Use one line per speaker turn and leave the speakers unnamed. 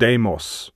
Deimos.